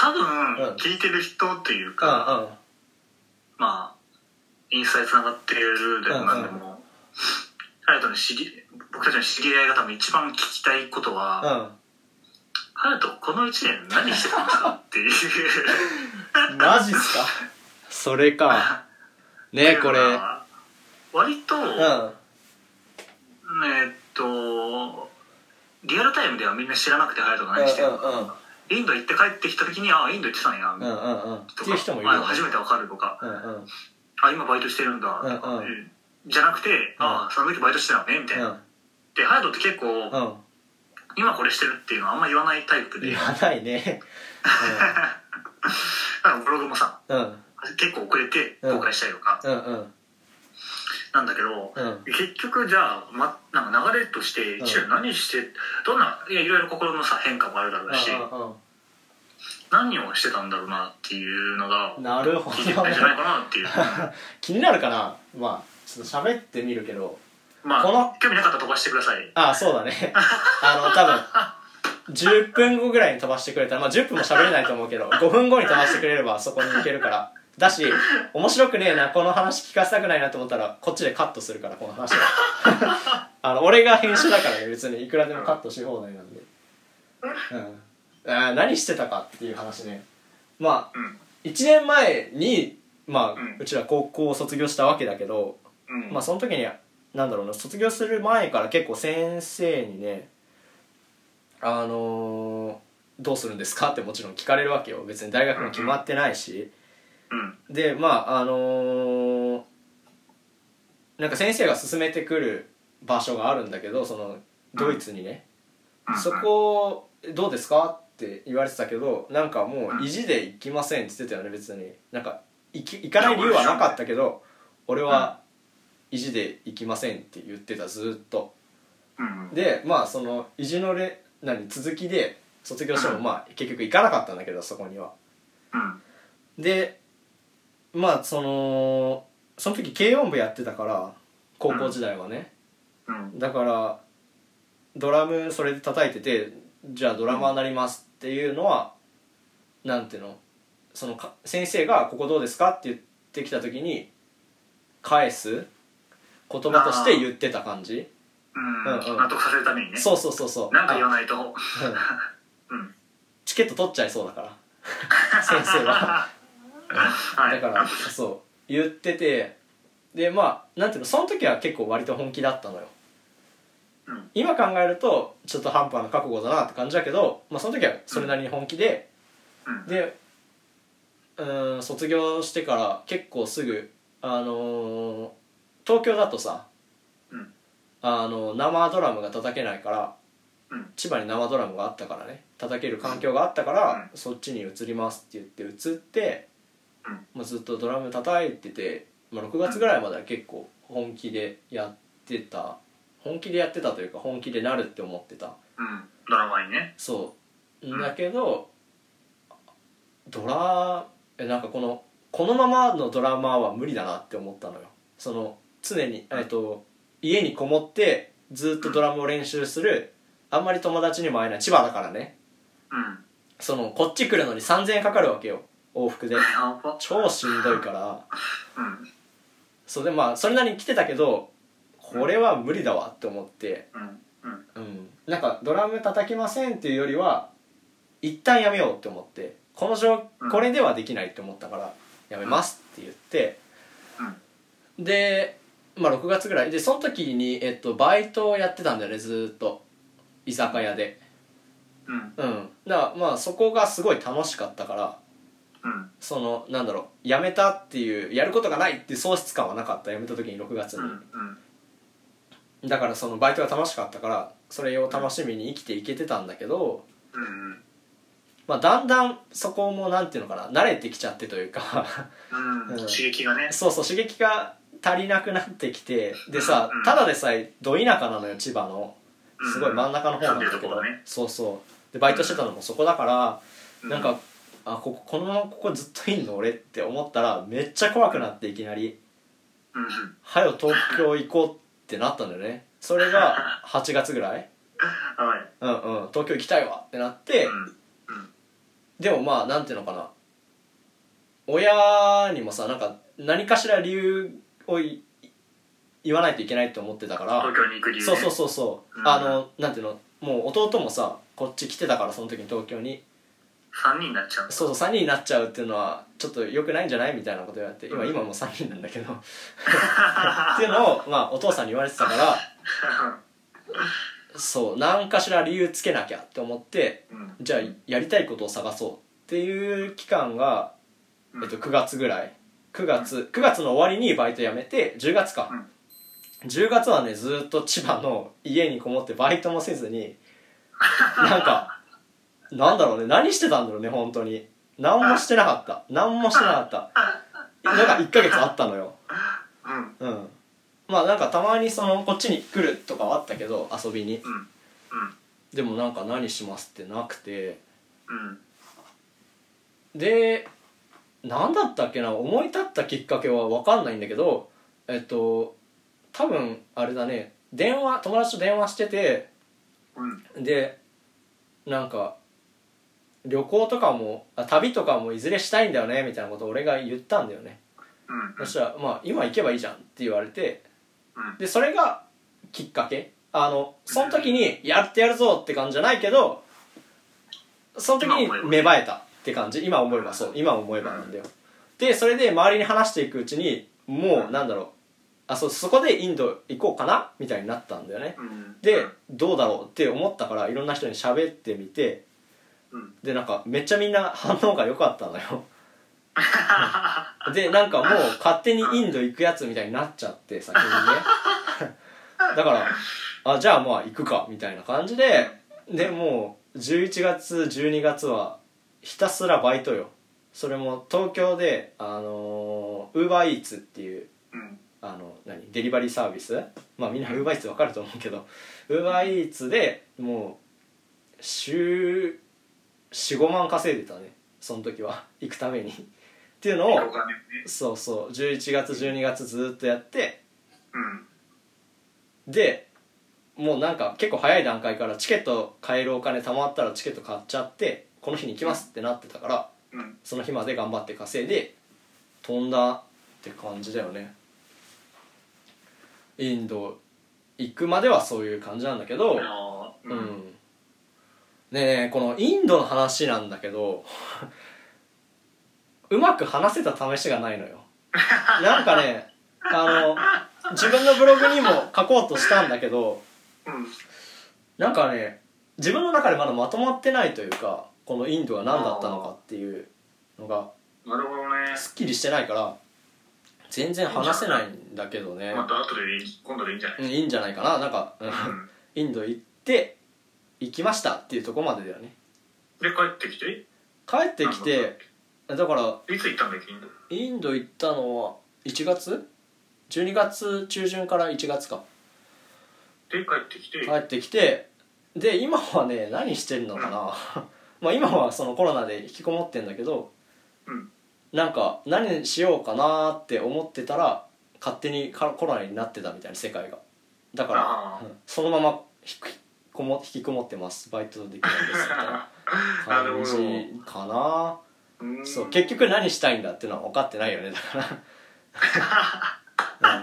多うん。分聞いてる人っていううんか、うん。まあインスタでつながってるでもなんでも、隼人の知り僕たちの知り合いが多分一番聞きたいことは、うん。隼人この1年何してたんですかっていう。マジっすか？それか。ねこれ。うん割と、うん。えーっとリアルタイムではみんな知らなくて隼人が何してるのか、うんうんインド行って帰ってきた時にああインド行ってたんや、うんうんうん。っとか人もいる。初めてわかるとか。うんうん。あ今バイトしてるんだ。とか、うんうん。えじゃなくて、あその時バイトしてたのねみたいな、で隼人って結構、うん。うん今これしてるっていうのはあんま言わないタイプで。言わないね。なんかブログもさうん。うん。結構遅れて公開したりとか。うんうんなんだけど、うん。結局じゃあ、ま、なんか流れとしてうん。一年何して、どんないやいろいろ心のさ変化もあるだろうし、う何をしてたんだろうなっていうのがなるほ聞いてみどたいんじゃないかなっていう。気になるかな？まあちょっと喋ってみるけど。まあこの興味なかったら飛ばしてください。あそうだね。あの多分10分後ぐらいに飛ばしてくれたらまあ10分も喋れないと思うけど5分後に飛ばしてくれればそこに行けるからだし面白くねえなこの話聞かせたくないなと思ったらこっちでカットするからこの話は。あの俺が編集だからね別に。いくらでもカットし放題なんで。うん。あー何してたかっていう話ね。まあうん。1年前にまあ、ううんちら高校を卒業したわけだけどうん。まあその時になんだろうな卒業する前から結構先生にねあのーどうするんですかってもちろん聞かれるわけよ。別に大学も決まってないし。うんでまああのーなんか先生が勧めてくる場所があるんだけどそのドイツにね。うん。そこどうですかって言われてたけどなんかもう意地で行きませんって言ってたよね別に。なんか行き行かない理由はなかったけど俺は意地で行きませんって言ってたずっと。うん。でまあその意地のれ何続きで卒業してもまあ結局行かなかったんだけどそこには。うん。でまあそのその時軽音部やってたから高校時代はね、うん。だからドラムそれで叩いててじゃあドラマーになりますっていうのは、なんていうの？そのか先生が「ここどうですか?」って言ってきた時に返す言葉として言ってた感じ。うん。うんうん。納得させるためにね。そうそうそうそう。なんか言わあないと。うん。うん。チケット取っちゃいそうだから。先生ははい。だからそう言っててでまあなんていうのその時は結構割と本気だったのよ。うん。今考えるとちょっと半端な覚悟だなって感じだけど、まあ、その時はそれなりに本気で、うん。でうーん卒業してから結構すぐあのー東京だとさ、うん。あの生ドラムが叩けないからうん。千葉に生ドラムがあったからね。叩ける環境があったから、うん。そっちに移りますって言って移って、うんまあ、ずっとドラム叩いてて、まあ、6月ぐらいまでは結構本気でやってた。本気でやってたというか本気でなるって思ってた。うん。ドラマにね。そう。うん。だけど、ドラえなんかこのこのままのドラマーは無理だなって思ったのよ。その常に、えっと、家にこもってずっとドラムを練習するあんまり友達にも会えない。千葉だからね。うん。そのこっち来るのに3000円かかるわけよ往復で。超しんどいから。うん。そうでまあそれなりに来てたけどこれは無理だわって思って。うん。うん。うん。なんかドラム叩きませんっていうよりは一旦やめようって思って。この状うん。これではできないって思ったからやめますって言って。でまあ6月ぐらい。でその時に、えっと、バイトをやってたんだよねずーっと。居酒屋で。うん。うん。だからまあそこがすごい楽しかったからうん。そのなんだろう辞めたっていうやることがないっていう喪失感はなかった辞めた時に6月に、うんうん。だからそのバイトが楽しかったからそれを楽しみに生きていけてたんだけど、うんまあ、だんだんそこもなんていうのかな慣れてきちゃってというかうん。うん。刺激がね。そうそう刺激が足りなくなってきてでさうんただでさえど田舎なのよ千葉の。すごい真ん中の方なんだけど、住ん。でるところね。そうそう。でバイトしてたのもそこだから、うん。なんかあこここのままここずっといんの俺って思ったらめっちゃ怖くなっていきなりうん「はよ東京行こう」ってなったんだよね。それが8月ぐらい？はい。うんうん。東京行きたいわってなって、うん。でもまあなんていうのかな。親にもさなんか何かしら理由をい言わないといけないと思ってたから。東京に行く理由、ね、そうそうそうそう、うん。あのなんていうの？もう弟もさこっち来てたからその時に東京に3人になっちゃうそうそう3人になっちゃうっていうのはちょっと良くないんじゃない？みたいなこと言われて今うん。今もう3人なんだけど。っていうのを、まあ、お父さんに言われてたから そう何かしら理由つけなきゃって思ってうん。じゃあやりたいことを探そうっていう期間が、うん。えっと、9月ぐらい。9月9月の終わりにバイト辞めて10月か、うん。10月はねずっと千葉の家にこもってバイトもせずに なんかなんだろうね。何してたんだろうね本当に。何もしてなかった。何もしてなかった。なんか1ヶ月あったのよ。うん。うん。まあなんかたまにそのこっちに来るとかはあったけど遊びに。でもなんか何しますってなくて。うん。で何だったっけな？思い立ったきっかけは分かんないんだけどえっと多分あれだね。電話友達と電話しててうん。でなんか旅行とかもあ旅とかもいずれしたいんだよねみたいなことを俺が言ったんだよね。うんそしたら「まあ今行けばいいじゃん」って言われてうん。でそれがきっかけ。あのその時にやってやるぞって感じじゃないけどその時に芽生えたって感じ。今思えばそう。今思えばなんだよ。でそれで周りに話していくうちにもうなんだろう。あそうそこでインド行こうかな？みたいになったんだよね。うん。でどうだろうって思ったからいろんな人に喋ってみてうん。でなんかめっちゃみんな反応が良かったのよ。でなんかもう勝手にインド行くやつみたいになっちゃって先にね。だからあじゃあまあ行くかみたいな感じででもう11月12月はひたすらバイトよ。それも東京であのウーバーイーツっていううん。あの何デリバリーサービスまあみんなウーバーイーツ分かると思うけどウーバーイーツでもう週45万稼いでたねその時は。行くために。っていうのをお金ね。そうそう。11月12月ずっとやって。うん。でもうなんか結構早い段階からチケット買えるお金貯まったらチケット買っちゃってこの日に行きますってなってたからうん。その日まで頑張って稼いで飛んだって感じだよね。インド行くまではそういう感じなんだけどあーうんねえこのインドの話なんだけどうまく話せた試しがないのよ。なんかねあの自分のブログにも書こうとしたんだけどうんなんかね自分の中でまだまとまってないというかこのインドが何だったのかっていうのがなるほどね。すっきりしてないから全然話せないんだけどね、また後でいい今度でいいんじゃないうん、いいんじゃないかな。なんか、うんうん。インド行って行きましたっていうところまでだよね。で帰ってきて？帰ってきてだからいつ行ったんだっけ？インドインド行ったのは1月 ?12 月中旬から1月か。で帰ってきて？帰ってきてで今はね何してるのかな？まあ今はそのコロナで引きこもってんだけどうん。なんか何しようかなって思ってたら勝手にかコロナになってたみたいな世界が。だからそのままこも引きこもってます。バイトできないですみたいな感じかな。うんそう結局何したいんだっていうのは分かってないよね。だから、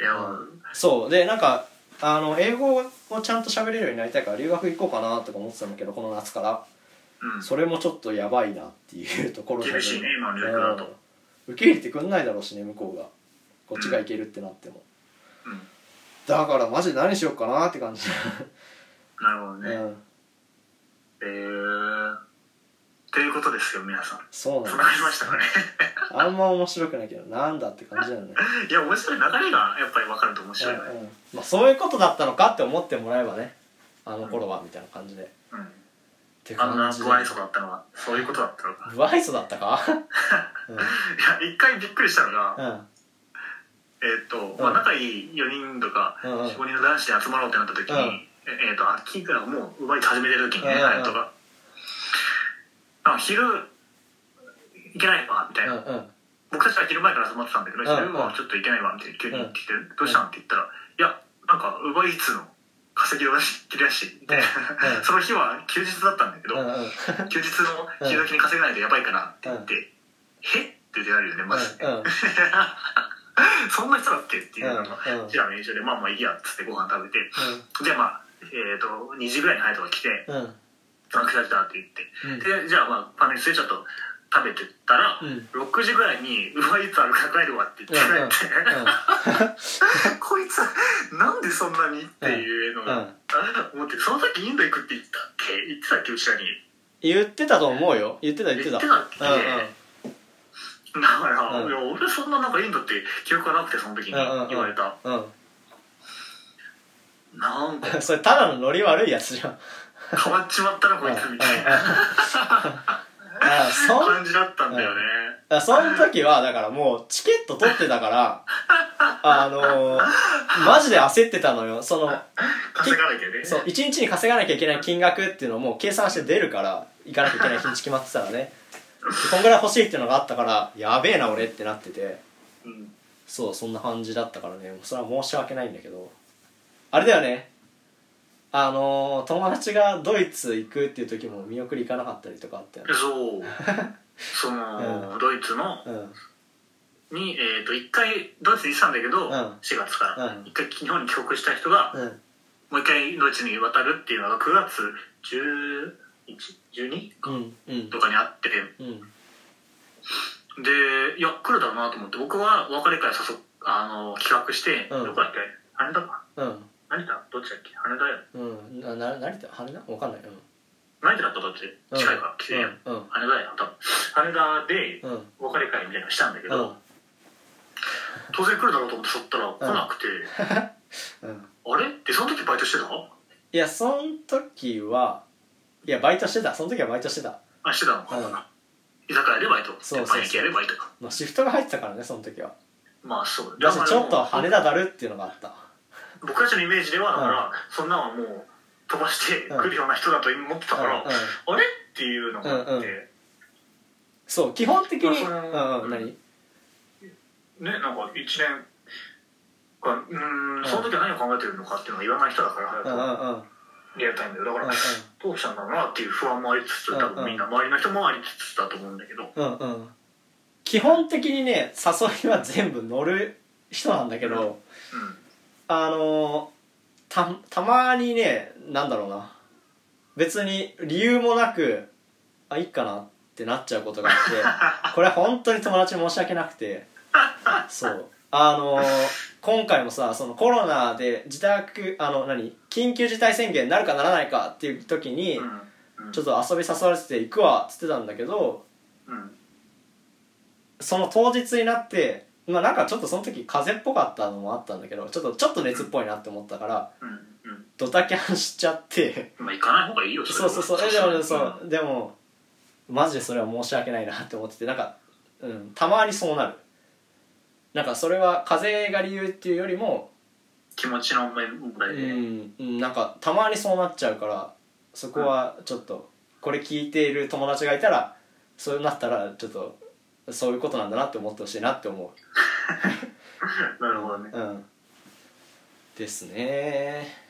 うん。そう。でなんかあの英語をちゃんと喋れるようになりたいから留学行こうかなとか思ってたんだけどこの夏から。うん。それもちょっとやばいなっていうところで。厳しいね今の状況だと。うん。受け入れてくんないだろうしね向こうが。こっちが行けるってなっても、うんだからマジで何しようかなって感じ、なるほどね。うん、えーということですよ皆さん。そうなんつながりましたかね？あんま面白くないけどなんだって感じだよね、いや面白い流れがやっぱり分かると面白いよね。うんうん。まあ、そういうことだったのかって思ってもらえばね。あの頃はみたいな感じで、っうん。てあんな感じで不愛想だったのはそういうことだったのか。不愛想だったか？いや一回びっくりしたのが、うんうんえーっと、まあ、うん仲いい4人とかうん。うん45人の男子で集まろうってなった時に、うん。ええーっと秋ぐらいもう奪いて始めてる時にね、うん。うん隼人が「あ昼行けないわ」みたいな、僕たちは昼前から集まってたんだけど、うん。昼はちょっと行けないわみたいな急に言ってきて、どうしたん？って言ったら「いやなんか奪いつの稼ぎを出していて、うん。うん。その日は休日だったんだけど、休日の昼時に稼がないとやばいかなって言って、へ？って出られるよねマジで、うん。うん そんな人だっけっていうのが、うんうん。じゃあ練習でまあまあいいやっつってご飯食べて、じゃあまあえっ、と2時ぐらいに隼人が来てうん。うん「あ来た来た」って言って、うん。でじゃあまあパンについちょっと食べてったら、うん。6時ぐらいに「うまいつあるから帰るわ」って言ってくれて、こいつなんでそんなにっていうのが、うん。あ思ってその時インド行くって言ったっけ？言ってたっけ？うちらに。言ってたと思うよ。言ってた言ってた。言ってたっけ、うんうんだから、うん。いや俺そんななんかインドって記憶がなくてその時に言われた、うん。なんか。それただのノリ悪いやつじゃん。変わっちまったなこいつみたいな。あそん感じだったんだよね、あその時はだからもうチケット取ってたから あのーマジで焦ってたのよ。その稼がなきゃね。そう1日に稼がなきゃいけない金額っていうのも計算して出るから行かなきゃいけない日にち決まってたらね。でこんぐらい欲しいっていうのがあったからやべえな俺ってなってて。うん。そうそんな感じだったからね。それは申し訳ないんだけど。あれだよね。あのー友達がドイツ行くっていう時も見送り行かなかったりとかあったよね。そう。その、うドイツの？うん。に、えー、と1回ドイツに行ってたんだけど、うん。4月から、うん。1回日本に帰国した人が、うん。もう一回ドイツに渡るっていうのが9月 11?12? うんうん。とかにあってうん。でいや来るだろうなと思って僕は別れ会誘っあの企画して、うん。どこだっけ？羽田か？うん。成田？どっちだっけ？羽田ようん。なな成田？羽田？わかんない。成田だったらどっち？うん。近いから来て、うん。うん。羽田よ多分。羽田でうん。別れ会みたいなのしたんだけうど、ん。当然来るだろうと思って誘ったら来なくて、うん。あれ？ってその時バイトしてた？いやその時はいやバイトしてた。その時はバイトしてた。あしてたの？かな、うん。居酒屋でバイトそうそうそう。パン焼き屋でバイトか。まあシフトが入ってたからねその時は。まあそう。だしちょっと羽田だるっていうのがあった。僕たちのイメージではだから、そんなのはもう飛ばして来るような人だと思ってたから、うん。うん。あれ？っていうのがあって、うんうん。そう基本的にうんうん何？ねなんか1年かうーんんその時は何を考えてるのかっていうのを言わない人だからうんうん早くはうんリアルタイムでだから、うんうん。どうしたんだろうなっていう不安もありつつ多うんうん。分みんな周りの人もありつつだと思うんだけど。うんうん。基本的にね誘いは全部乗る人なんだけど、うん。あのーたたまにねなんだろうな。別に理由もなくあいいかなってなっちゃうことがあって これ本当に友達に申し訳なくて。そうあのー今回もさそのコロナで自宅あの何緊急事態宣言になるかならないかっていう時に、ちょっと遊び誘われてて行くわっつってたんだけどうん。その当日になってまあなんかちょっとその時風邪っぽかったのもあったんだけどちょっとちょっと熱っぽいなって思ったからドタキャンしちゃって。まあ行かない方がいいよそうそうそう。えでもそう。でもマジでそれは申し訳ないなって思っててなんか、うん、たまにそうなるなんかそれは風邪が理由っていうよりも気持ちの問う題で、ん、うん、なんかたまにそうなっちゃうからそこはちょっとこれ聞いている友達がいたらそうなったらちょっとそういうことなんだなって思ってほしいなって思 なるほどね。ううん。ですね